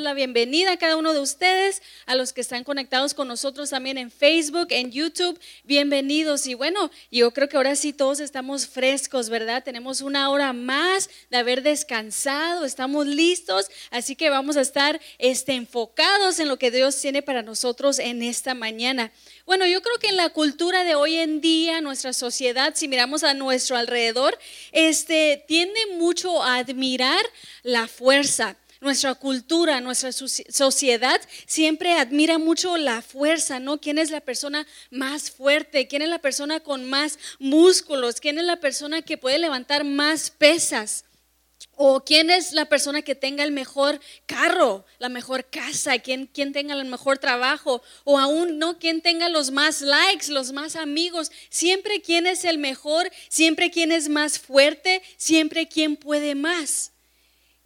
la bienvenida a cada uno de ustedes, a los que están conectados con nosotros también en Facebook, en YouTube. Bienvenidos. Y bueno, yo creo que ahora sí todos estamos frescos, ¿verdad? Tenemos una hora más de haber descansado, estamos listos, así que vamos a estar este, enfocados en lo que Dios tiene para nosotros en esta mañana. Bueno, yo creo que en la cultura de hoy en día, nuestra sociedad, si miramos a nuestro alrededor, este, tiende mucho a admirar la fuerza nuestra cultura, nuestra sociedad siempre admira mucho la fuerza, ¿no? ¿Quién es la persona más fuerte? ¿Quién es la persona con más músculos? ¿Quién es la persona que puede levantar más pesas? ¿O quién es la persona que tenga el mejor carro, la mejor casa? ¿Quién, quién tenga el mejor trabajo? O aún no, quién tenga los más likes, los más amigos. Siempre quién es el mejor, siempre quién es más fuerte, siempre quién puede más.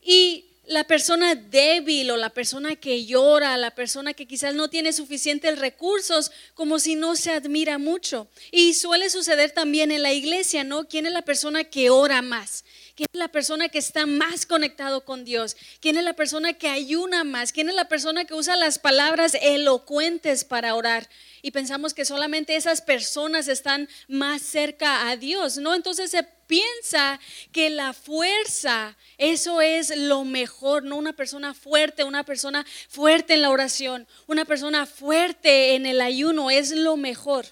Y la persona débil o la persona que llora, la persona que quizás no tiene suficientes recursos, como si no se admira mucho. Y suele suceder también en la iglesia, ¿no? ¿Quién es la persona que ora más? ¿Quién es la persona que está más conectado con Dios? ¿Quién es la persona que ayuna más? ¿Quién es la persona que usa las palabras elocuentes para orar? Y pensamos que solamente esas personas están más cerca a Dios, ¿no? Entonces se piensa que la fuerza, eso es lo mejor, no una persona fuerte, una persona fuerte en la oración, una persona fuerte en el ayuno, es lo mejor.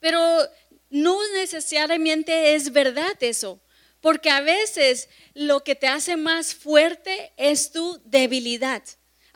Pero no necesariamente es verdad eso. Porque a veces lo que te hace más fuerte es tu debilidad.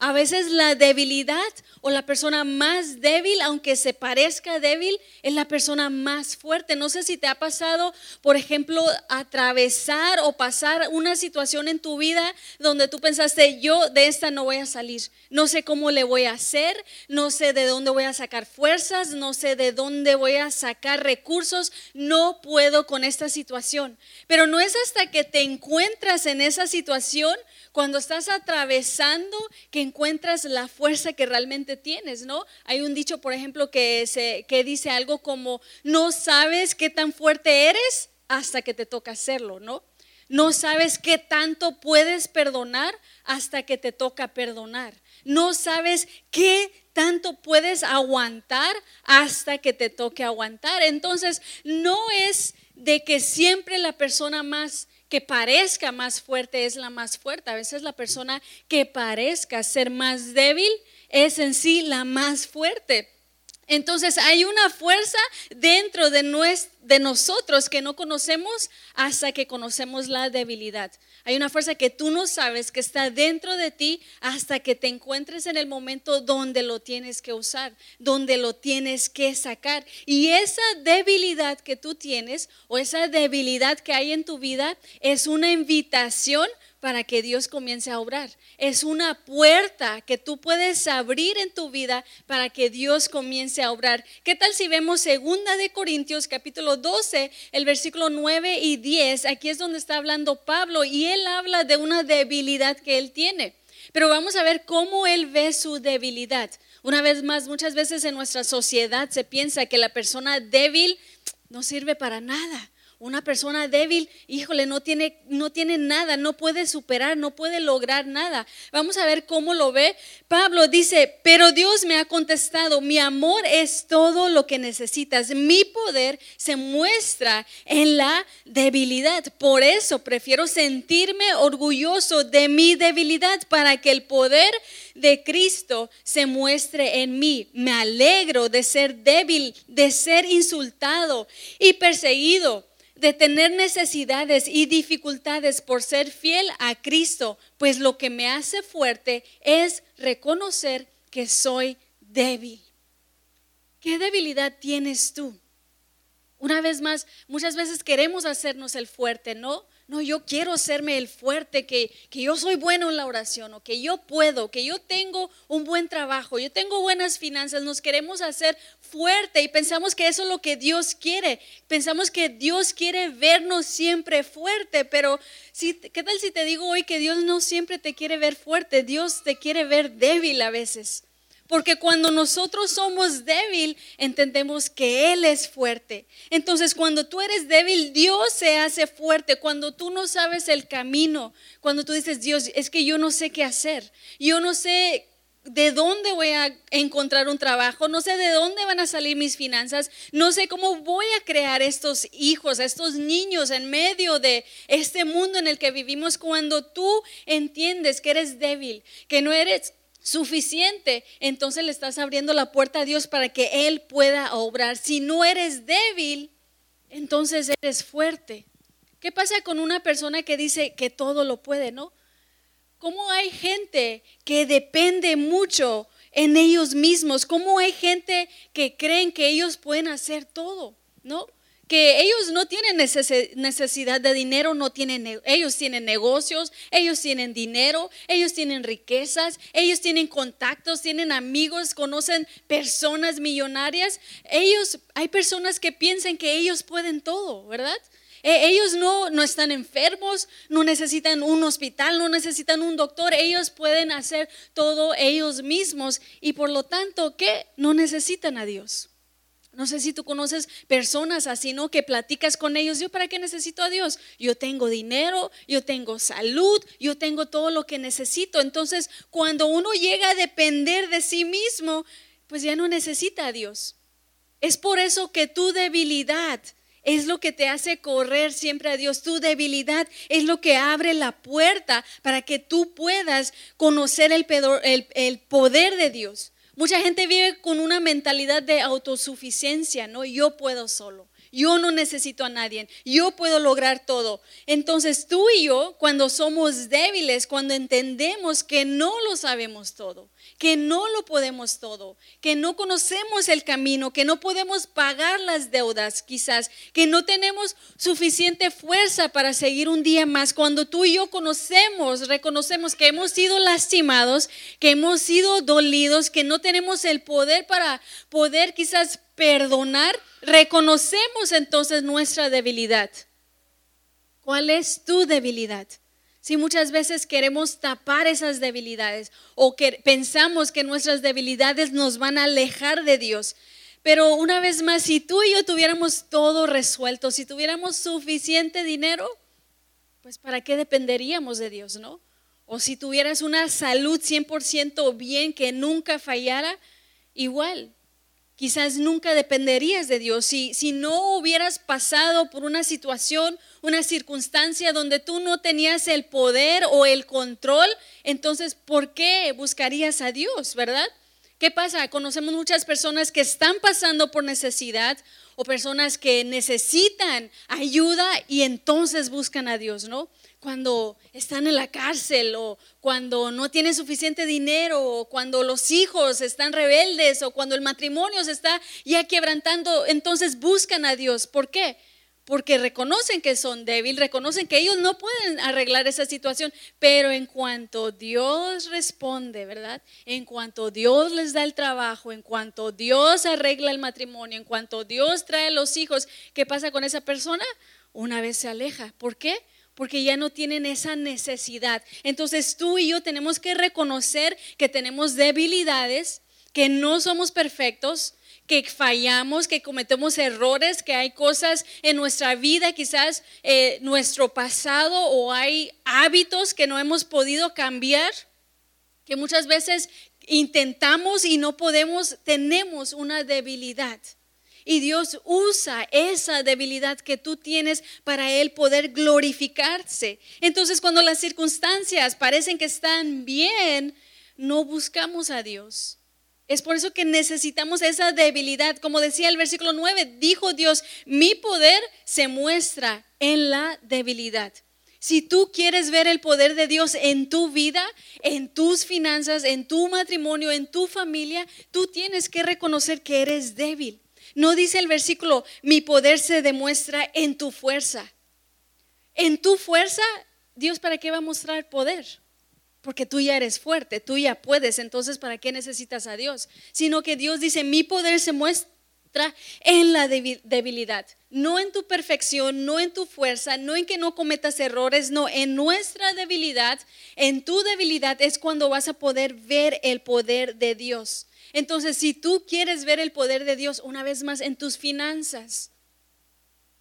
A veces la debilidad o la persona más débil, aunque se parezca débil, es la persona más fuerte. No sé si te ha pasado, por ejemplo, atravesar o pasar una situación en tu vida donde tú pensaste, yo de esta no voy a salir. No sé cómo le voy a hacer, no sé de dónde voy a sacar fuerzas, no sé de dónde voy a sacar recursos, no puedo con esta situación. Pero no es hasta que te encuentras en esa situación cuando estás atravesando que encuentras la fuerza que realmente tienes, ¿no? Hay un dicho, por ejemplo, que, se, que dice algo como, no sabes qué tan fuerte eres hasta que te toca hacerlo, ¿no? No sabes qué tanto puedes perdonar hasta que te toca perdonar. No sabes qué tanto puedes aguantar hasta que te toque aguantar. Entonces, no es de que siempre la persona más que parezca más fuerte es la más fuerte. A veces la persona que parezca ser más débil es en sí la más fuerte. Entonces hay una fuerza dentro de, de, nosotros que no conocemos hasta que conocemos la debilidad. Hay una fuerza que tú no sabes que está dentro de ti hasta que te encuentres en el momento donde lo tienes que usar, donde lo tienes que sacar. Y esa debilidad que tú tienes o esa debilidad que hay en tu vida es una invitación para que Dios comience a obrar. Es una puerta que tú puedes abrir en tu vida para que Dios comience a obrar. ¿Qué tal si vemos segunda de Corintios capítulo 12, el versículo 9 y 10? Aquí es donde está hablando Pablo y él habla de una debilidad que él tiene. Pero vamos a ver cómo él ve su debilidad. Una vez más, muchas veces en nuestra sociedad se piensa que la persona débil no sirve para nada una persona débil, híjole, no tiene, no tiene nada, no puede superar, no puede lograr nada. Vamos a ver cómo lo ve. Pablo dice, pero Dios me ha contestado, mi amor es todo lo que necesitas. Mi poder se muestra en la debilidad. Por eso prefiero sentirme orgulloso de mi debilidad para que el poder de Cristo se muestre en mí. Me alegro de ser débil, de ser insultado y perseguido de tener necesidades y dificultades por ser fiel a Cristo, pues lo que me hace fuerte es reconocer que soy débil. ¿Qué debilidad tienes tú? Una vez más, muchas veces queremos hacernos el fuerte, ¿no? No, yo quiero hacerme el fuerte, que, que, yo soy bueno en la oración, o que yo puedo, que yo tengo un buen trabajo, yo tengo buenas finanzas. Nos queremos hacer fuerte y pensamos que eso es lo que Dios quiere. Pensamos que Dios quiere vernos siempre fuerte, pero ¿qué tal si te digo hoy que Dios no siempre te quiere ver fuerte? Dios te quiere ver débil a veces. Porque cuando nosotros somos débil, entendemos que Él es fuerte. Entonces, cuando tú eres débil, Dios se hace fuerte. Cuando tú no sabes el camino, cuando tú dices, Dios, es que yo no sé qué hacer. Yo no sé de dónde voy a encontrar un trabajo, no sé de dónde van a salir mis finanzas, no sé cómo voy a crear estos hijos, estos niños en medio de este mundo en el que vivimos. Cuando tú entiendes que eres débil, que no eres suficiente, entonces le estás abriendo la puerta a Dios para que Él pueda obrar. Si no eres débil, entonces eres fuerte. ¿Qué pasa con una persona que dice que todo lo puede, no? ¿Cómo hay gente que depende mucho en ellos mismos? ¿Cómo hay gente que creen que ellos pueden hacer todo? ¿No? Que ellos no tienen necesidad de dinero, no tienen, ellos tienen negocios, ellos tienen dinero, ellos tienen riquezas, ellos tienen contactos, tienen amigos, conocen personas millonarias. Ellos, hay personas que piensan que ellos pueden todo, ¿verdad? E, ellos no, no están enfermos, no necesitan un hospital, no necesitan un doctor, ellos pueden hacer todo ellos mismos y por lo tanto, ¿qué? No necesitan a Dios. No sé si tú conoces personas así, ¿no? Que platicas con ellos, ¿yo para qué necesito a Dios? Yo tengo dinero, yo tengo salud, yo tengo todo lo que necesito. Entonces, cuando uno llega a depender de sí mismo, pues ya no necesita a Dios. Es por eso que tu debilidad es lo que te hace correr siempre a Dios. Tu debilidad es lo que abre la puerta para que tú puedas conocer el, poder de Dios. Mucha gente vive con una mentalidad de autosuficiencia, ¿no? Yo puedo solo. Yo no necesito a nadie. Yo puedo lograr todo. Entonces tú y yo, cuando somos débiles, cuando entendemos que no lo sabemos todo, que no lo podemos todo, que no conocemos el camino, que no podemos pagar las deudas quizás, que no tenemos suficiente fuerza para seguir un día más, cuando tú y yo conocemos, reconocemos que hemos sido lastimados, que hemos sido dolidos, que no tenemos el poder para poder quizás perdonar, reconocemos entonces nuestra debilidad. ¿Cuál es tu debilidad? Si muchas veces queremos tapar esas debilidades o que pensamos que nuestras debilidades nos van a alejar de Dios. Pero una vez más, si tú y yo tuviéramos todo resuelto, si tuviéramos suficiente dinero, pues ¿para qué dependeríamos de Dios, no? O si tuvieras una salud 100% bien que nunca fallara, igual, quizás nunca dependerías de Dios. Si, si no hubieras pasado por una situación, una circunstancia donde tú no tenías el poder o el control, entonces, ¿por qué buscarías a Dios, verdad? ¿Qué pasa? Conocemos muchas personas que están pasando por necesidad o personas que necesitan ayuda y entonces buscan a Dios, ¿no? Cuando están en la cárcel o cuando no tienen suficiente dinero o cuando los hijos están rebeldes o cuando el matrimonio se está ya quebrantando, entonces buscan a Dios. ¿Por qué? Porque reconocen que son débiles, reconocen que ellos no pueden arreglar esa situación, pero en cuanto Dios responde, ¿verdad? En cuanto Dios les da el trabajo, en cuanto Dios arregla el matrimonio, en cuanto Dios trae los hijos, ¿qué pasa con esa persona? Una vez se aleja. ¿Por qué? Porque ya no tienen esa necesidad. Entonces tú y yo tenemos que reconocer que tenemos debilidades, que no somos perfectos, que fallamos, que cometemos errores, que hay cosas en nuestra vida, quizás eh, nuestro pasado o hay hábitos que no hemos podido cambiar, que muchas veces intentamos y no podemos, tenemos una debilidad. Y Dios usa esa debilidad que tú tienes para Él poder glorificarse. Entonces cuando las circunstancias parecen que están bien, no buscamos a Dios. Es por eso que necesitamos esa debilidad. Como decía el versículo 9, dijo Dios, mi poder se muestra en la debilidad. Si tú quieres ver el poder de Dios en tu vida, en tus finanzas, en tu matrimonio, en tu familia, tú tienes que reconocer que eres débil. No dice el versículo, mi poder se demuestra en tu fuerza. En tu fuerza, Dios para qué va a mostrar poder? Porque tú ya eres fuerte, tú ya puedes, entonces ¿para qué necesitas a Dios? Sino que Dios dice, mi poder se muestra en la debilidad. no en tu perfección, no en tu fuerza, no en que no cometas errores, no, en nuestra debilidad, en tu debilidad es cuando vas a poder ver el poder de Dios. Entonces, si tú quieres ver el poder de Dios una vez más en tus finanzas,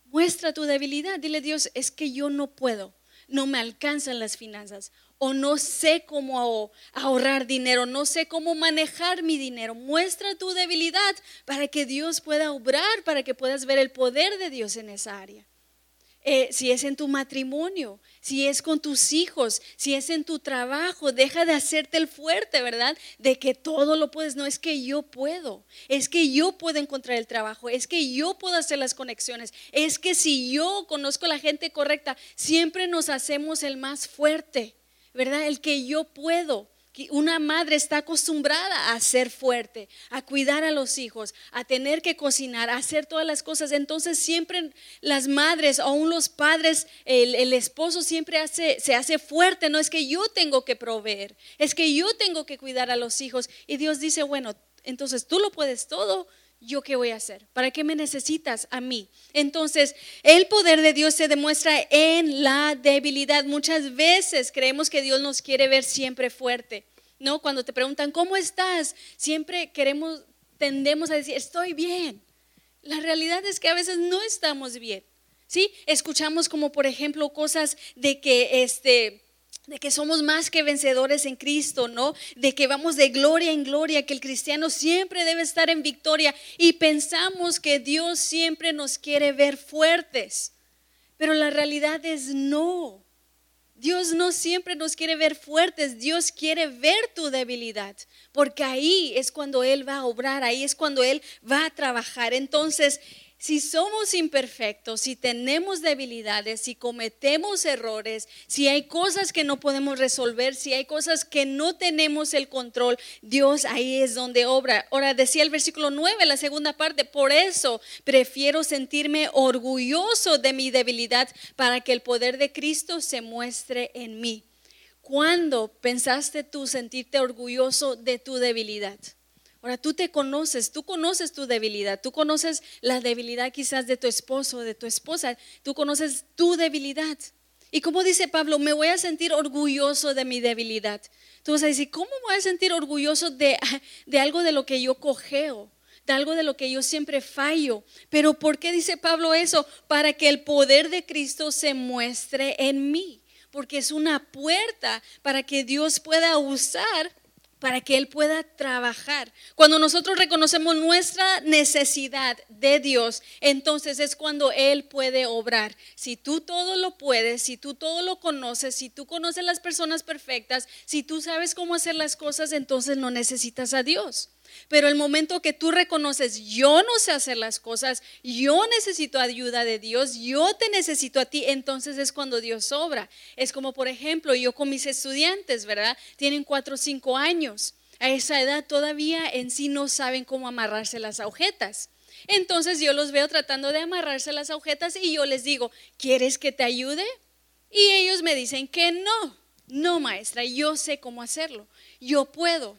muestra tu debilidad. Dile Dios, es que yo no puedo, no me alcanzan las finanzas o no sé cómo ahorrar dinero, no sé cómo manejar mi dinero. Muestra tu debilidad para que Dios pueda obrar, para que puedas ver el poder de Dios en esa área. Eh, si es en tu matrimonio, si es con tus hijos, si es en tu trabajo, deja de hacerte el fuerte, ¿verdad? De que todo lo puedes. No es que yo puedo, es que yo puedo encontrar el trabajo, es que yo puedo hacer las conexiones, es que si yo conozco a la gente correcta, siempre nos hacemos el más fuerte. ¿verdad? El que yo puedo. Una madre está acostumbrada a ser fuerte, a cuidar a los hijos, a tener que cocinar, a hacer todas las cosas. Entonces siempre las madres, aún los padres, el, esposo siempre se hace fuerte. No es que yo tengo que proveer, es que yo tengo que cuidar a los hijos. Y Dios dice, bueno, entonces tú lo puedes todo, ¿yo qué voy a hacer? ¿Para qué me necesitas a mí? Entonces, el poder de Dios se demuestra en la debilidad. Muchas veces creemos que Dios nos quiere ver siempre fuerte, ¿no? Cuando te preguntan, ¿cómo estás? Siempre queremos, tendemos a decir, estoy bien. La realidad es que a veces no estamos bien, ¿sí? Escuchamos como, por ejemplo, cosas de que, este, de que somos más que vencedores en Cristo, ¿no? De que vamos de gloria en gloria, que el cristiano siempre debe estar en victoria y pensamos que Dios siempre nos quiere ver fuertes. Pero la realidad es no. Dios no siempre nos quiere ver fuertes, Dios quiere ver tu debilidad, porque ahí es cuando Él va a obrar, ahí es cuando Él va a trabajar. Entonces, si somos imperfectos, si tenemos debilidades, si cometemos errores, si hay cosas que no podemos resolver, si hay cosas que no tenemos el control, Dios ahí es donde obra. Ahora decía el versículo 9, la segunda parte, por eso prefiero sentirme orgulloso de mi debilidad para que el poder de Cristo se muestre en mí. ¿Cuándo pensaste tú sentirte orgulloso de tu debilidad? Ahora tú te conoces, tú conoces tu debilidad, tú conoces la debilidad quizás de tu esposo, de tu esposa, tú conoces tu debilidad. Y como dice Pablo, me voy a sentir orgulloso de mi debilidad. Tú vas a decir, ¿cómo voy a sentir orgulloso de, de algo de lo que yo cogeo? de algo de lo que yo siempre fallo. Pero ¿por qué dice Pablo eso? Para que el poder de Cristo se muestre en mí. Porque es una puerta para que Dios pueda usar para que Él pueda trabajar. Cuando nosotros reconocemos nuestra necesidad de Dios, entonces es cuando Él puede obrar. Si tú todo lo puedes, si tú todo lo conoces, si tú conoces las personas perfectas, si tú sabes cómo hacer las cosas, entonces no necesitas a Dios. Pero el momento que tú reconoces, yo no sé hacer las cosas, yo necesito ayuda de Dios, yo te necesito a ti, entonces es cuando Dios obra. Es como, por ejemplo, yo con mis estudiantes, ¿verdad? Tienen cuatro o cinco años. A esa edad todavía en sí no saben cómo amarrarse las agujetas. Entonces yo los veo tratando de amarrarse las agujetas y yo les digo, ¿quieres que te ayude? Y ellos me dicen que no, no maestra, yo sé cómo hacerlo, yo puedo.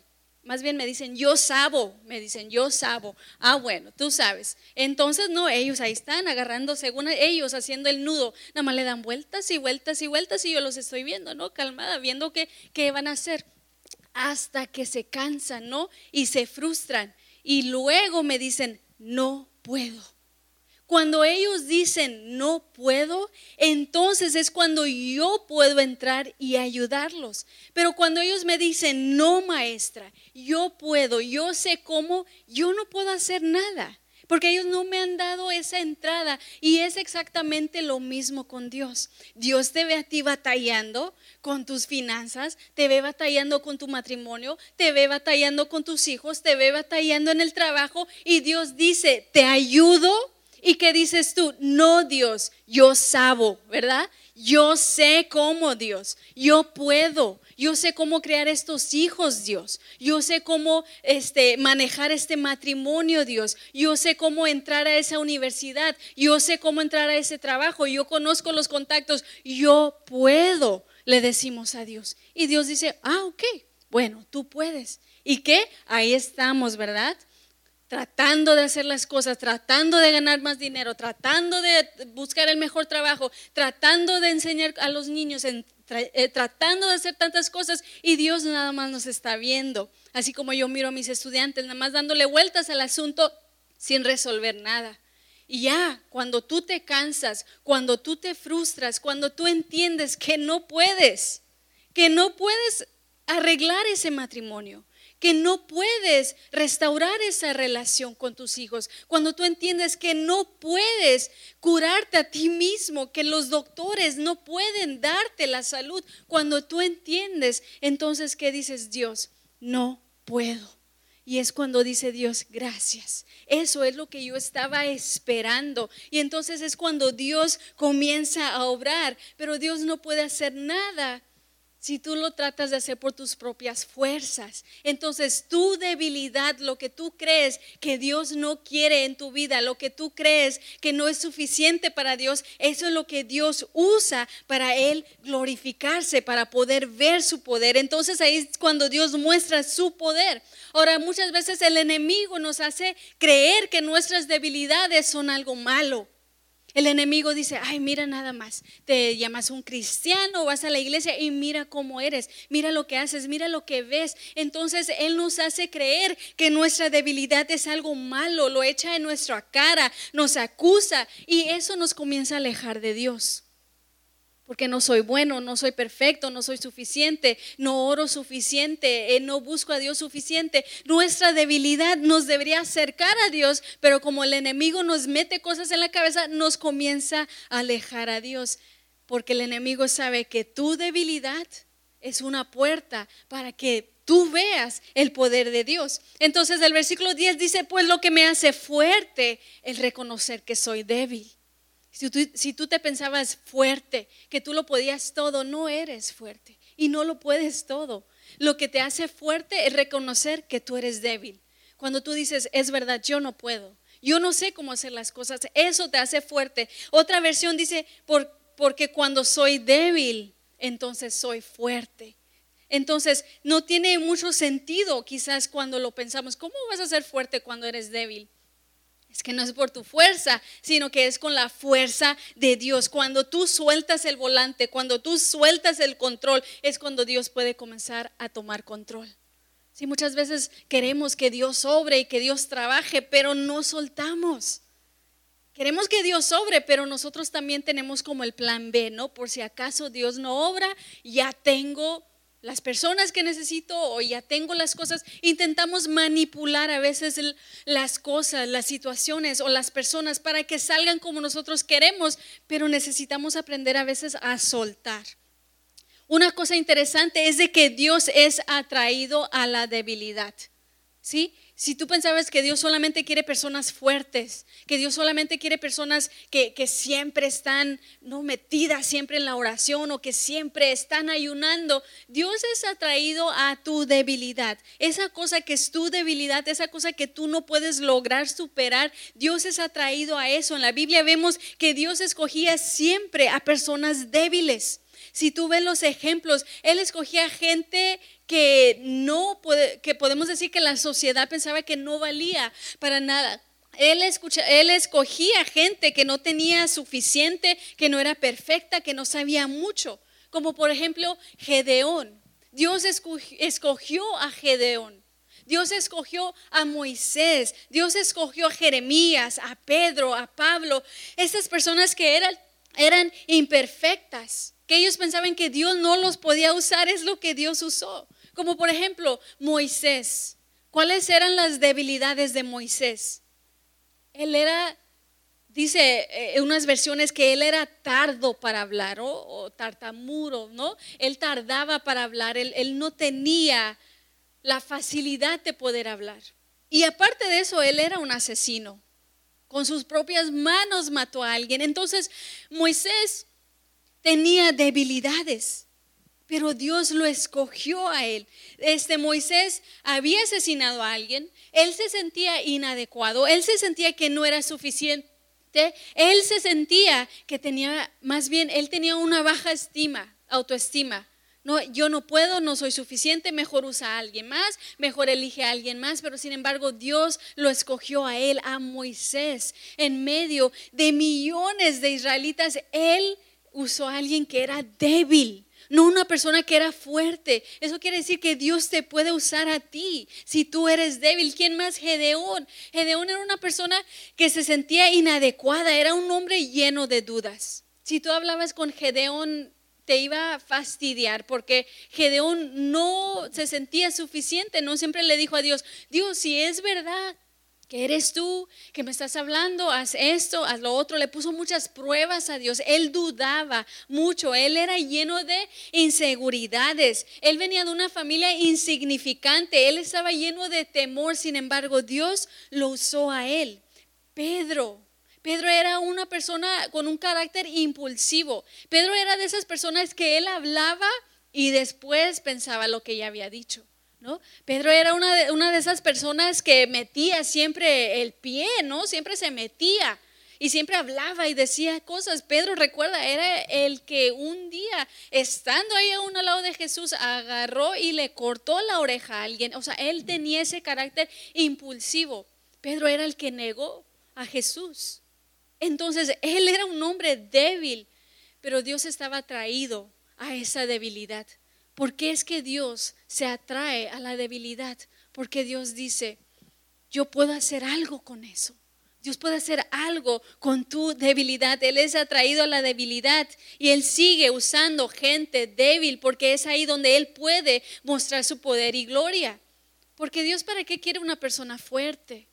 Más bien me dicen, yo sabo, me dicen, yo sabo. Ah, bueno, tú sabes. Entonces, no, ellos ahí están agarrando, según ellos, haciendo el nudo. Nada más le dan vueltas y vueltas y vueltas y yo los estoy viendo, ¿no? Calmada, viendo qué, qué van a hacer. Hasta que se cansan, ¿no? Y se frustran. Y luego me dicen, no puedo. Cuando ellos dicen no puedo, entonces es cuando yo puedo entrar y ayudarlos. Pero cuando ellos me dicen no, maestra, yo puedo, yo sé cómo, yo no puedo hacer nada. Porque ellos no me han dado esa entrada. Y es exactamente lo mismo con Dios. Dios te ve a ti batallando con tus finanzas, te ve batallando con tu matrimonio, te ve batallando con tus hijos, te ve batallando en el trabajo. Y Dios dice, te ayudo ¿Y qué dices tú? No, Dios, yo sabo, ¿verdad? Yo sé cómo, Dios, yo puedo, yo sé cómo crear estos hijos, Dios. Yo sé cómo este, manejar este matrimonio, Dios. Yo sé cómo entrar a esa universidad. Yo sé cómo entrar a ese trabajo. Yo conozco los contactos. Yo puedo, le decimos a Dios. Y Dios dice, ah, ok, bueno, tú puedes. ¿Y qué? Ahí estamos, ¿verdad? Tratando de hacer las cosas, tratando de ganar más dinero, tratando de buscar el mejor trabajo, tratando de enseñar a los niños, eh, tratando de hacer tantas cosas y Dios nada más nos está viendo. Así como yo miro a mis estudiantes, nada más dándole vueltas al asunto sin resolver nada. Y ya, cuando tú te cansas, cuando tú te frustras, cuando tú entiendes que no puedes, que no puedes arreglar ese matrimonio, que no puedes restaurar esa relación con tus hijos, cuando tú entiendes que no puedes curarte a ti mismo, que los doctores no pueden darte la salud, cuando tú entiendes, entonces, ¿qué dices Dios? No puedo. Y es cuando dice Dios, gracias. Eso es lo que yo estaba esperando. Y entonces es cuando Dios comienza a obrar. Pero Dios no puede hacer nada si tú lo tratas de hacer por tus propias fuerzas. Entonces tu debilidad, lo que tú crees que Dios no quiere en tu vida, lo que tú crees que no es suficiente para Dios, eso es lo que Dios usa para Él glorificarse, para poder ver su poder. Entonces ahí es cuando Dios muestra su poder. Ahora muchas veces el enemigo nos hace creer que nuestras debilidades son algo malo. El enemigo dice, ay, mira nada más, te llamas un cristiano, vas a la iglesia y mira cómo eres, mira lo que haces, mira lo que ves. Entonces Él nos hace creer que nuestra debilidad es algo malo, lo echa en nuestra cara, nos acusa y eso nos comienza a alejar de Dios porque no soy bueno, no soy perfecto, no soy suficiente, no oro suficiente, eh, no busco a Dios suficiente. Nuestra debilidad nos debería acercar a Dios, pero como el enemigo nos mete cosas en la cabeza, nos comienza a alejar a Dios, porque el enemigo sabe que tu debilidad es una puerta para que tú veas el poder de Dios. Entonces el versículo 10 dice, pues lo que me hace fuerte es reconocer que soy débil. Si tú, te pensabas fuerte, que tú lo podías todo, no eres fuerte y no lo puedes todo. Lo que te hace fuerte es reconocer que tú eres débil. Cuando tú dices, es verdad, yo no puedo, yo no sé cómo hacer las cosas, eso te hace fuerte. Otra versión dice, porque cuando soy débil, entonces soy fuerte. Entonces, no tiene mucho sentido quizás cuando lo pensamos, ¿cómo vas a ser fuerte cuando eres débil? Es que no es por tu fuerza, sino que es con la fuerza de Dios. Cuando tú sueltas el volante, cuando tú sueltas el control, es cuando Dios puede comenzar a tomar control. Sí, muchas veces queremos que Dios sobre y que Dios trabaje, pero no soltamos. Queremos que Dios sobre, pero nosotros también tenemos como el plan B, ¿no? Por si acaso Dios no obra, ya tengo las personas que necesito o ya tengo las cosas, intentamos manipular a veces las cosas, las situaciones o las personas para que salgan como nosotros queremos, pero necesitamos aprender a veces a soltar. Una cosa interesante es de que Dios es atraído a la debilidad. ¿Sí? Si tú pensabas que Dios solamente quiere personas fuertes, que Dios solamente quiere personas que, siempre están no metidas siempre en la oración o que siempre están ayunando, Dios es atraído a tu debilidad. Esa cosa que es tu debilidad, esa cosa que tú no puedes lograr superar, Dios es atraído a eso. En la Biblia vemos que Dios escogía siempre a personas débiles. Si tú ves los ejemplos, Él escogía gente que no que podemos decir que la sociedad pensaba que no valía para nada. Él, escucha, él escogía gente que no tenía suficiente, que no era perfecta, que no sabía mucho, como por ejemplo Gedeón. Dios escogió a Gedeón. Dios escogió a Moisés, Dios escogió a Jeremías, a Pedro, a Pablo, estas personas que eran, eran imperfectas que ellos pensaban que Dios no los podía usar, es lo que Dios usó. Como por ejemplo Moisés. ¿Cuáles eran las debilidades de Moisés? Él era, dice en eh, unas versiones que él era tardo para hablar o, tartamudo, ¿no? Él tardaba para hablar, él, él no tenía la facilidad de poder hablar. Y aparte de eso, él era un asesino. Con sus propias manos mató a alguien. Entonces, Moisés tenía debilidades, pero Dios lo escogió a él. Este Moisés había asesinado a alguien, él se sentía inadecuado, él se sentía que no era suficiente, él se sentía que tenía, más bien, él tenía una baja estima, autoestima. No, yo no puedo, no soy suficiente, mejor usa a alguien más, mejor elige a alguien más, pero sin embargo Dios lo escogió a él, a Moisés, en medio de millones de israelitas. Él usó a alguien que era débil, no una persona que era fuerte. Eso quiere decir que Dios te puede usar a ti si tú eres débil. ¿Quién más? Gedeón. Gedeón era una persona que se sentía inadecuada, era un hombre lleno de dudas. Si tú hablabas con Gedeón, te iba a fastidiar porque Gedeón no se sentía suficiente, no siempre le dijo a Dios, Dios, si es verdad que eres tú, que me estás hablando, haz esto, haz lo otro. Le puso muchas pruebas a Dios. Él dudaba mucho. Él era lleno de inseguridades. Él venía de una familia insignificante. Él estaba lleno de temor. Sin embargo, Dios lo usó a él. Pedro. Pedro era una persona con un carácter impulsivo. Pedro era de esas personas que él hablaba y después pensaba lo que ya había dicho. ¿no? Pedro era una de, una de esas personas que metía siempre el pie, ¿no? Siempre se metía y siempre hablaba y decía cosas. Pedro, recuerda, era el que un día, estando ahí a un lado de Jesús, agarró y le cortó la oreja a alguien. O sea, él tenía ese carácter impulsivo. Pedro era el que negó a Jesús. Entonces, él era un hombre débil, pero Dios estaba atraído a esa debilidad. ¿Por qué es que Dios se atrae a la debilidad? Porque Dios dice, yo puedo hacer algo con eso. Dios puede hacer algo con tu debilidad. Él es atraído a la debilidad y Él sigue usando gente débil porque es ahí donde Él puede mostrar su poder y gloria. Porque Dios para qué quiere una persona fuerte?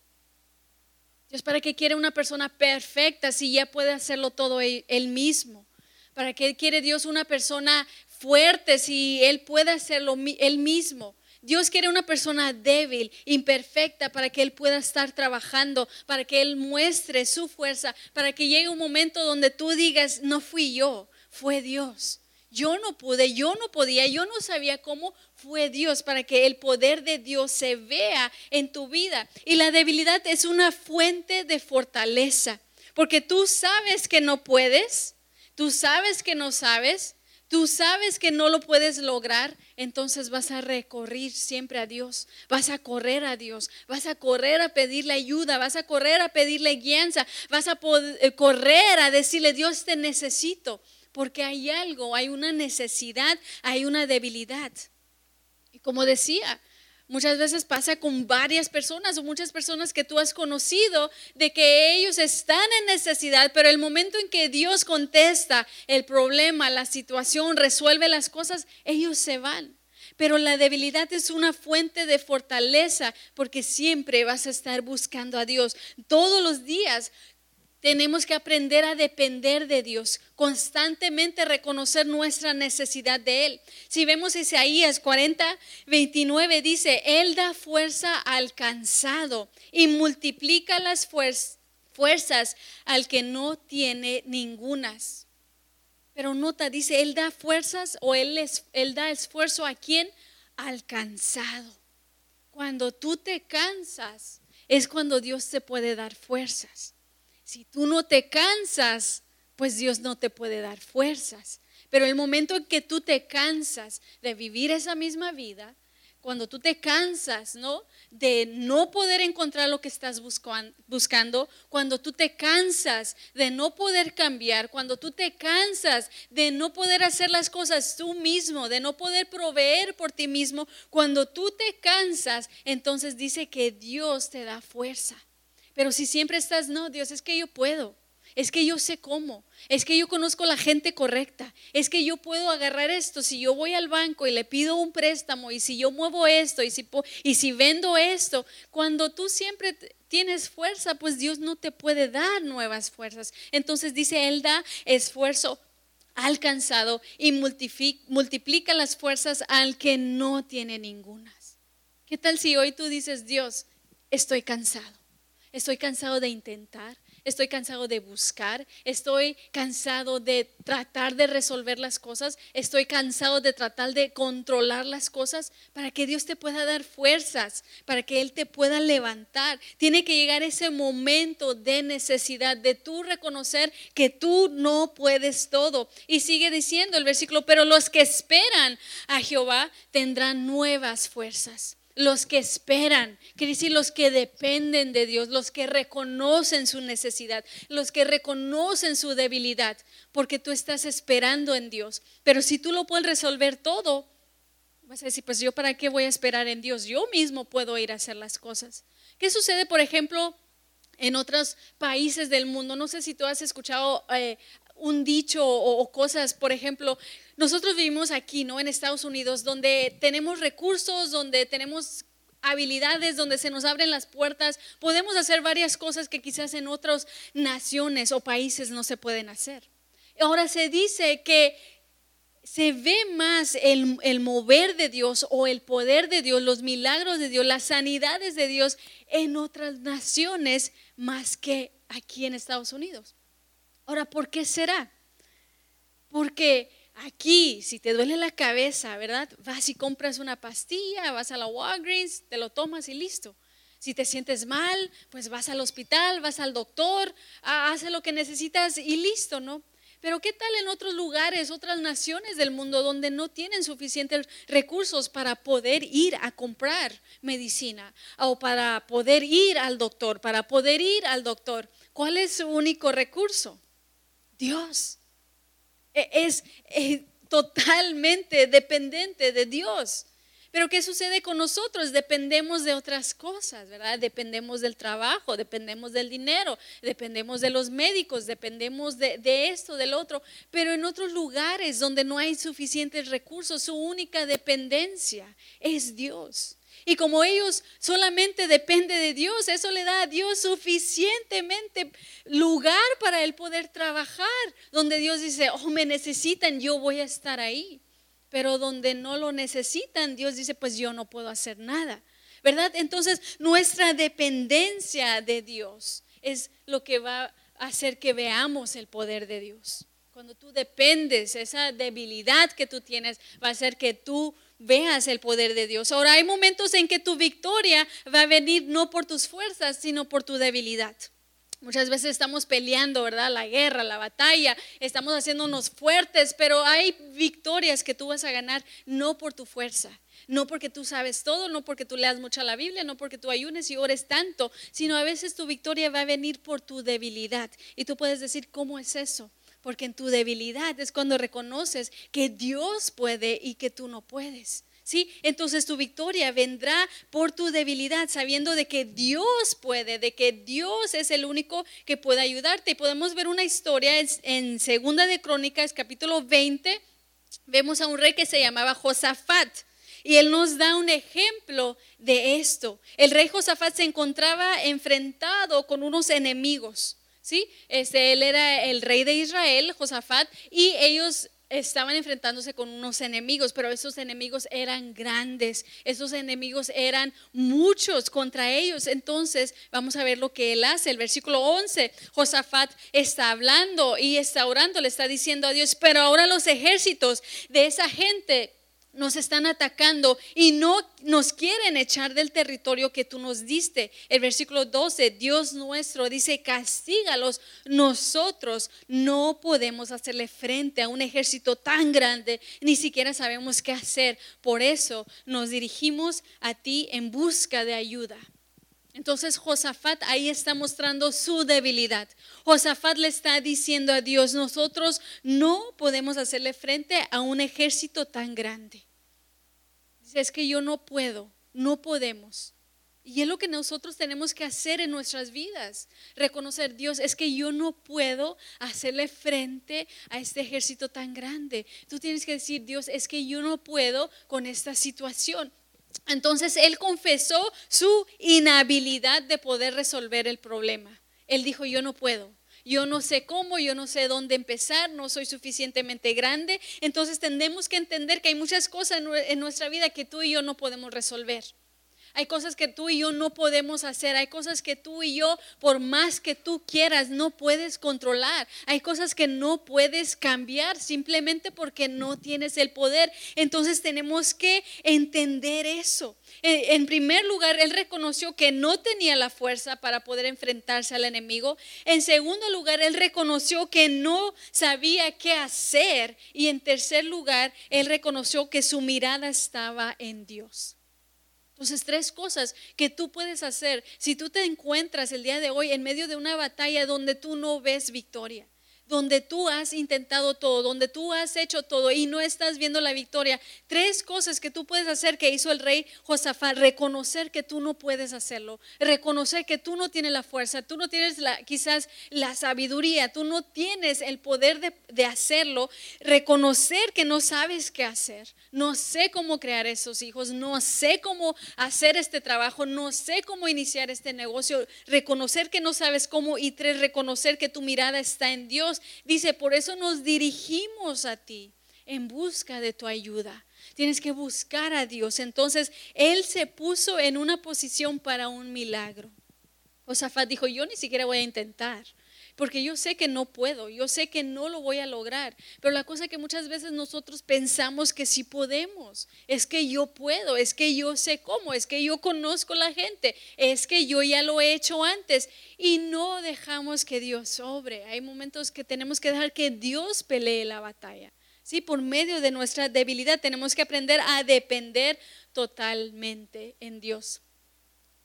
Dios para qué quiere una persona perfecta si ya puede hacerlo todo Él mismo. ¿Para qué quiere Dios una persona fuerte si Él puede hacerlo Él mismo. Dios quiere una persona débil, imperfecta, para que Él pueda estar trabajando, para que Él muestre su fuerza, para que llegue un momento donde tú digas, no fui yo, fue Dios. Yo no pude, yo no podía, yo no sabía cómo fue Dios, para que el poder de Dios se vea en tu vida. Y la debilidad es una fuente de fortaleza, porque tú sabes que no puedes, tú sabes que no sabes, tú sabes que no lo puedes lograr, entonces vas a recorrer siempre a Dios, vas a correr a Dios, vas a correr a pedirle ayuda, vas a correr a pedirle guianza, vas a eh, correr a decirle, Dios te necesito, porque hay algo, hay una necesidad, hay una debilidad. Y como decía, Muchas veces pasa con varias personas o muchas personas que tú has conocido de que ellos están en necesidad, pero el momento en que Dios contesta el problema, la situación, resuelve las cosas, ellos se van. Pero la debilidad es una fuente de fortaleza porque siempre vas a estar buscando a Dios. Todos los días tenemos que aprender a depender de Dios, constantemente reconocer nuestra necesidad de Él. Si vemos Isaías 40, 29, dice, Él da fuerza al cansado y multiplica las fuerzas al que no tiene ningunas. Pero nota, dice, Él da fuerzas o Él, él da esfuerzo a quien? Al cansado. Cuando tú te cansas, es cuando Dios te puede dar fuerzas. Si tú no te cansas, pues Dios no te puede dar fuerzas. Pero el momento en que tú te cansas de vivir esa misma vida, cuando tú te cansas, ¿no? De no poder encontrar lo que estás buscando, cuando tú te cansas de no poder cambiar, cuando tú te cansas de no poder hacer las cosas tú mismo, de no poder proveer por ti mismo, cuando tú te cansas, entonces dice que Dios te da fuerza. Pero si siempre estás, no, Dios, es que yo puedo, es que yo sé cómo, es que yo conozco la gente correcta, es que yo puedo agarrar esto, si yo voy al banco y le pido un préstamo y si yo muevo esto y si, y si vendo esto, cuando tú siempre tienes fuerza, pues Dios no te puede dar nuevas fuerzas. Entonces dice, Él da esfuerzo alcanzado y multiplica las fuerzas al que no tiene ningunas. ¿Qué tal si hoy tú dices, Dios, estoy cansado? Estoy cansado de intentar. estoy cansado de buscar, estoy cansado de tratar de resolver las cosas, estoy cansado de tratar de controlar las cosas para que Dios te pueda dar fuerzas, para que Él te pueda levantar. Tiene que llegar ese momento de necesidad, de tú reconocer que tú no puedes todo. Y sigue diciendo el versículo, pero los que esperan a Jehová tendrán nuevas fuerzas los que esperan, quiere decir los que dependen de Dios, los que reconocen su necesidad, los que reconocen su debilidad, porque tú estás esperando en Dios. Pero si tú lo puedes resolver todo, vas a decir, pues yo para qué voy a esperar en Dios, yo mismo puedo ir a hacer las cosas. ¿Qué sucede, por ejemplo, en otros países del mundo? No sé si tú has escuchado eh, un dicho o, cosas, por ejemplo, nosotros vivimos aquí, ¿no? En Estados Unidos, donde tenemos recursos, donde tenemos habilidades, donde se nos abren las puertas, podemos hacer varias cosas que quizás en otras naciones o países no se pueden hacer. Ahora se dice que se ve más el, el, mover de Dios o el poder de Dios, los milagros de Dios, las sanidades de Dios en otras naciones más que aquí en Estados Unidos. Ahora, ¿por qué será? Porque aquí, si te duele la cabeza, ¿verdad? Vas y compras una pastilla, vas a la Walgreens, te lo tomas y listo. Si te sientes mal, pues vas al hospital, vas al doctor, hace lo que necesitas y listo, ¿no? Pero ¿qué tal en otros lugares, otras naciones del mundo donde no tienen suficientes recursos para poder ir a comprar medicina o para poder ir al doctor, para poder ir al doctor? ¿Cuál es su único recurso? Dios. E, es, totalmente dependiente de Dios. Pero ¿qué sucede con nosotros? Dependemos de otras cosas, ¿verdad? Dependemos del trabajo, dependemos del dinero, dependemos de los médicos, dependemos de, de, esto, del otro. Pero en otros lugares donde no hay suficientes recursos, su única dependencia es Dios. Y como ellos solamente depende de Dios, eso le da a Dios suficientemente lugar para él poder trabajar. Donde Dios dice, oh, me necesitan, yo voy a estar ahí. Pero donde no lo necesitan, Dios dice, pues yo no puedo hacer nada. ¿Verdad? Entonces, nuestra dependencia de Dios es lo que va a hacer que veamos el poder de Dios. Cuando tú dependes, esa debilidad que tú tienes va a hacer que tú veas el poder de Dios. Ahora hay momentos en que tu victoria va a venir no por tus fuerzas, sino por tu debilidad. Muchas veces estamos peleando, ¿verdad? La guerra, la batalla, estamos haciéndonos fuertes, pero hay victorias que tú vas a ganar no por tu fuerza, no porque tú sabes todo, no porque tú leas mucho la Biblia, no porque tú ayunes y ores tanto, sino a veces tu victoria va a venir por tu debilidad. Y tú puedes decir, ¿cómo es eso? Porque en tu debilidad es cuando reconoces que Dios puede y que tú no puedes. ¿Sí? Entonces tu victoria vendrá por tu debilidad, sabiendo de que Dios puede, de que Dios es el único que puede ayudarte. Y podemos ver una historia en, Segunda de Crónicas, capítulo 20. Vemos a un rey que se llamaba Josafat. Y él nos da un ejemplo de esto. El rey Josafat se encontraba enfrentado con unos enemigos. ¿Sí? Este, él era el rey de Israel, Josafat, y ellos estaban enfrentándose con unos enemigos, pero esos enemigos eran grandes, esos enemigos eran muchos contra ellos. Entonces, vamos a ver lo que él hace. El versículo 11, Josafat está hablando y está orando, le está diciendo a Dios, pero ahora los ejércitos de esa gente nos están atacando y no nos quieren echar del territorio que tú nos diste. El versículo 12, Dios nuestro dice, castígalos. Nosotros no podemos hacerle frente a un ejército tan grande, ni siquiera sabemos qué hacer. Por eso nos dirigimos a ti en busca de ayuda. Entonces Josafat ahí está mostrando su debilidad. Josafat le está diciendo a Dios, nosotros no podemos hacerle frente a un ejército tan grande. Dice, es que yo no puedo, no podemos. Y es lo que nosotros tenemos que hacer en nuestras vidas. Reconocer, Dios, es que yo no puedo hacerle frente a este ejército tan grande. Tú tienes que decir, Dios, es que yo no puedo con esta situación. Entonces él confesó su inhabilidad de poder resolver el problema. Él dijo, yo no puedo. Yo no sé cómo, yo no sé dónde empezar, no soy suficientemente grande. Entonces tenemos que entender que hay muchas cosas en nuestra vida que tú y yo no podemos resolver. Hay cosas que tú y yo no podemos hacer. Hay cosas que tú y yo, por más que tú quieras, no puedes controlar. Hay cosas que no puedes cambiar simplemente porque no tienes el poder. Entonces tenemos que entender eso. En primer lugar, él reconoció que no tenía la fuerza para poder enfrentarse al enemigo. En segundo lugar, él reconoció que no sabía qué hacer. Y en tercer lugar, él reconoció que su mirada estaba en Dios. Entonces, tres cosas que tú puedes hacer si tú te encuentras el día de hoy en medio de una batalla donde tú no ves victoria donde tú has intentado todo, donde tú has hecho todo y no estás viendo la victoria. Tres cosas que tú puedes hacer que hizo el rey Josafat, reconocer que tú no puedes hacerlo, reconocer que tú no tienes la fuerza, tú no tienes la, quizás la sabiduría, tú no tienes el poder de, de hacerlo, reconocer que no sabes qué hacer, no sé cómo crear esos hijos, no sé cómo hacer este trabajo, no sé cómo iniciar este negocio, reconocer que no sabes cómo y tres, reconocer que tu mirada está en Dios dice, por eso nos dirigimos a ti en busca de tu ayuda. Tienes que buscar a Dios. Entonces, Él se puso en una posición para un milagro. Josafat dijo, yo ni siquiera voy a intentar porque yo sé que no puedo, yo sé que no lo voy a lograr, pero la cosa que muchas veces nosotros pensamos que sí podemos, es que yo puedo, es que yo sé cómo, es que yo conozco la gente, es que yo ya lo he hecho antes y no dejamos que Dios sobre. Hay momentos que tenemos que dejar que Dios pelee la batalla. Sí, por medio de nuestra debilidad tenemos que aprender a depender totalmente en Dios.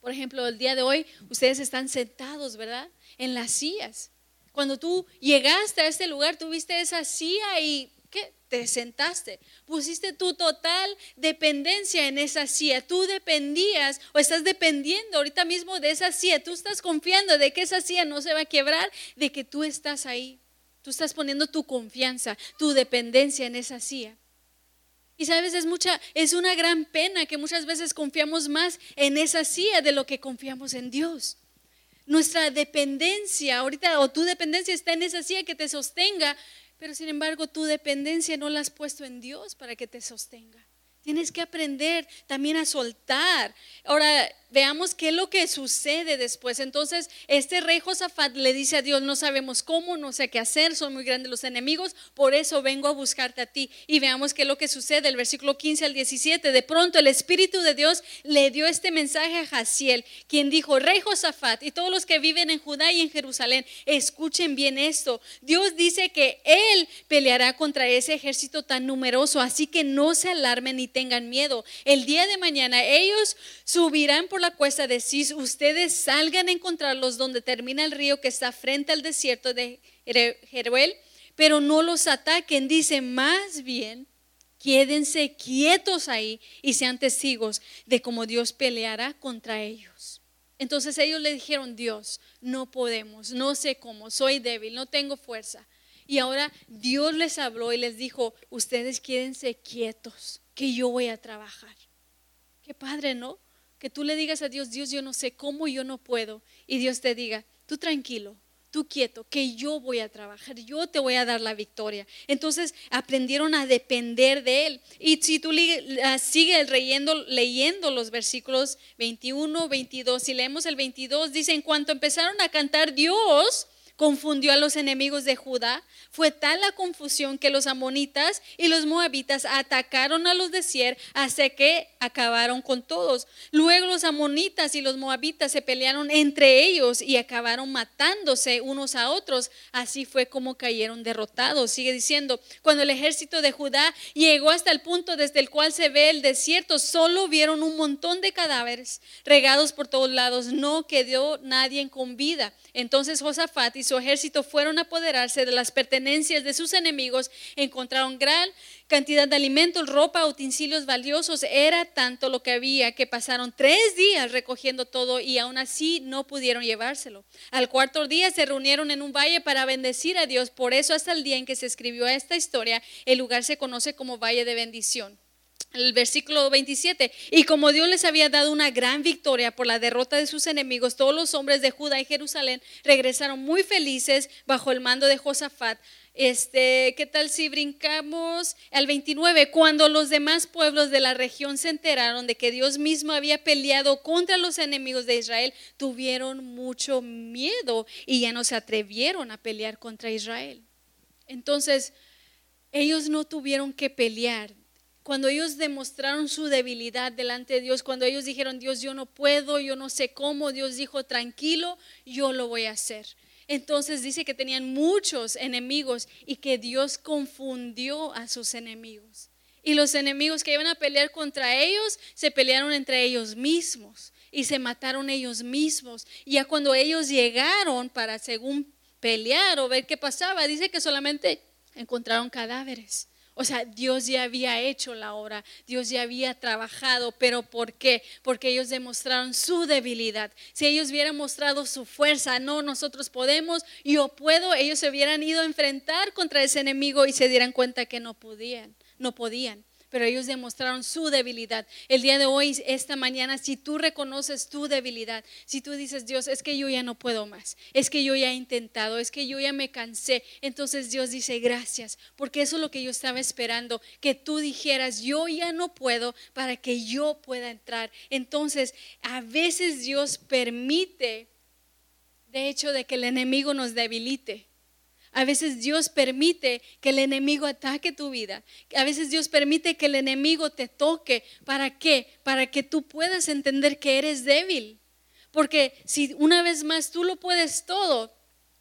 Por ejemplo, el día de hoy ustedes están sentados, ¿verdad? En las sillas. Cuando tú llegaste a este lugar, tuviste esa silla y ¿qué? Te sentaste. Pusiste tu total dependencia en esa silla. Tú dependías o estás dependiendo ahorita mismo de esa silla. Tú estás confiando de que esa silla no se va a quebrar, de que tú estás ahí. Tú estás poniendo tu confianza, tu dependencia en esa silla. Y sabes, es mucha, es una gran pena que muchas veces confiamos más en esa silla de lo que confiamos en Dios. Nuestra dependencia, ahorita, o tu dependencia está en esa silla que te sostenga, pero sin embargo tu dependencia no la has puesto en Dios para que te sostenga. Tienes que aprender también a soltar. Ahora, veamos qué es lo que sucede después. Entonces, este rey Josafat le dice a Dios, no sabemos cómo, no sé qué hacer, son muy grandes los enemigos, por eso vengo a buscarte a ti. Y veamos qué es lo que sucede, el versículo 15 al 17. De pronto el Espíritu de Dios le dio este mensaje a Jaciel, quien dijo, rey Josafat y todos los que viven en Judá y en Jerusalén, escuchen bien esto. Dios dice que Él peleará contra ese ejército tan numeroso, así que no se alarmen ni tengan miedo. El día de mañana ellos subirán por la cuesta de Cis, ustedes salgan a encontrarlos donde termina el río que está frente al desierto de Jeruel, pero no los ataquen. Dice, más bien, quédense quietos ahí y sean testigos de cómo Dios peleará contra ellos. Entonces ellos le dijeron, Dios, no podemos, no sé cómo, soy débil, no tengo fuerza. Y ahora Dios les habló y les dijo, ustedes quédense quietos, que yo voy a trabajar. Qué padre, ¿no? que tú le digas a Dios, Dios, yo no sé cómo, yo no puedo. Y Dios te diga, tú tranquilo, tú quieto, que yo voy a trabajar, yo te voy a dar la victoria. Entonces aprendieron a depender de Él. Y si tú sigues leyendo, leyendo los versículos 21, 22, si leemos el 22, dice, en cuanto empezaron a cantar, Dios confundió a los enemigos de Judá. Fue tal la confusión que los amonitas y los moabitas atacaron a los de Sier hasta que acabaron con todos. Luego los amonitas y los moabitas se pelearon entre ellos y acabaron matándose unos a otros. Así fue como cayeron derrotados. Sigue diciendo, cuando el ejército de Judá llegó hasta el punto desde el cual se ve el desierto, solo vieron un montón de cadáveres regados por todos lados. No quedó nadie con vida. Entonces Josafat y su ejército fueron a apoderarse de las pertenencias de sus enemigos, encontraron gran cantidad de alimentos, ropa, utensilios valiosos. Era tanto lo que había que pasaron tres días recogiendo todo y aún así no pudieron llevárselo. Al cuarto día se reunieron en un valle para bendecir a Dios. Por eso hasta el día en que se escribió esta historia, el lugar se conoce como Valle de Bendición el versículo 27, y como Dios les había dado una gran victoria por la derrota de sus enemigos, todos los hombres de Judá y Jerusalén regresaron muy felices bajo el mando de Josafat Este, ¿qué tal si brincamos al 29? Cuando los demás pueblos de la región se enteraron de que Dios mismo había peleado contra los enemigos de Israel, tuvieron mucho miedo y ya no se atrevieron a pelear contra Israel. Entonces, ellos no tuvieron que pelear. Cuando ellos demostraron su debilidad delante de Dios, cuando ellos dijeron, Dios, yo no puedo, yo no sé cómo, Dios dijo, tranquilo, yo lo voy a hacer. Entonces dice que tenían muchos enemigos y que Dios confundió a sus enemigos. Y los enemigos que iban a pelear contra ellos se pelearon entre ellos mismos y se mataron ellos mismos. Y ya cuando ellos llegaron para según pelear o ver qué pasaba, dice que solamente encontraron cadáveres. O sea, Dios ya había hecho la obra, Dios ya había trabajado, pero ¿por qué? Porque ellos demostraron su debilidad. Si ellos hubieran mostrado su fuerza, no, nosotros podemos, yo puedo, ellos se hubieran ido a enfrentar contra ese enemigo y se dieran cuenta que no podían, no podían pero ellos demostraron su debilidad. El día de hoy, esta mañana, si tú reconoces tu debilidad, si tú dices, Dios, es que yo ya no puedo más, es que yo ya he intentado, es que yo ya me cansé, entonces Dios dice, gracias, porque eso es lo que yo estaba esperando, que tú dijeras, yo ya no puedo para que yo pueda entrar. Entonces, a veces Dios permite, de hecho, de que el enemigo nos debilite a veces Dios permite que el enemigo ataque tu vida. A veces Dios permite que el enemigo te toque. ¿Para qué? Para que tú puedas entender que eres débil. Porque si una vez más tú lo puedes todo,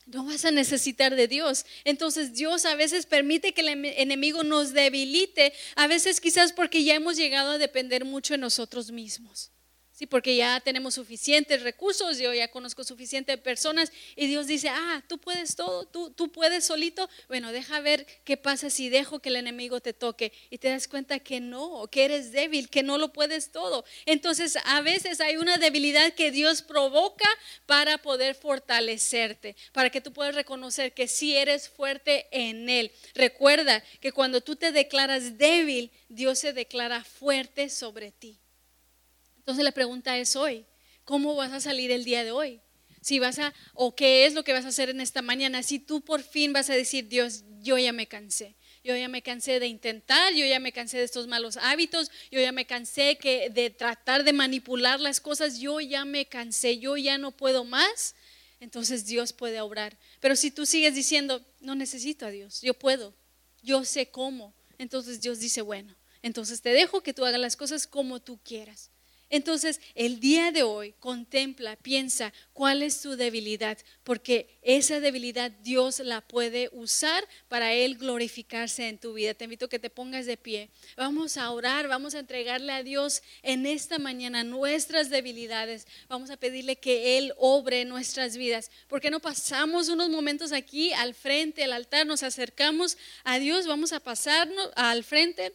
no vas a necesitar de Dios. Entonces Dios a veces permite que el enemigo nos debilite. A veces quizás porque ya hemos llegado a depender mucho de nosotros mismos. Sí, porque ya tenemos suficientes recursos, yo ya conozco suficientes personas y Dios dice, ah, tú puedes todo, tú, tú puedes solito. Bueno, deja ver qué pasa si dejo que el enemigo te toque y te das cuenta que no, que eres débil, que no lo puedes todo. Entonces, a veces hay una debilidad que Dios provoca para poder fortalecerte, para que tú puedas reconocer que sí eres fuerte en Él. Recuerda que cuando tú te declaras débil, Dios se declara fuerte sobre ti. Entonces la pregunta es hoy, ¿cómo vas a salir el día de hoy? Si vas a, o qué es lo que vas a hacer en esta mañana, si tú por fin vas a decir, Dios, yo ya me cansé. Yo ya me cansé de intentar, yo ya me cansé de estos malos hábitos, yo ya me cansé que de tratar de manipular las cosas, yo ya me cansé, yo ya no puedo más. Entonces Dios puede obrar. Pero si tú sigues diciendo, no necesito a Dios, yo puedo, yo sé cómo. Entonces Dios dice, bueno, entonces te dejo que tú hagas las cosas como tú quieras. Entonces, el día de hoy contempla, piensa cuál es tu debilidad, porque esa debilidad Dios la puede usar para Él glorificarse en tu vida. Te invito a que te pongas de pie. Vamos a orar, vamos a entregarle a Dios en esta mañana nuestras debilidades. Vamos a pedirle que Él obre nuestras vidas. ¿Por qué no pasamos unos momentos aquí al frente, al altar, nos acercamos a Dios, vamos a pasarnos al frente?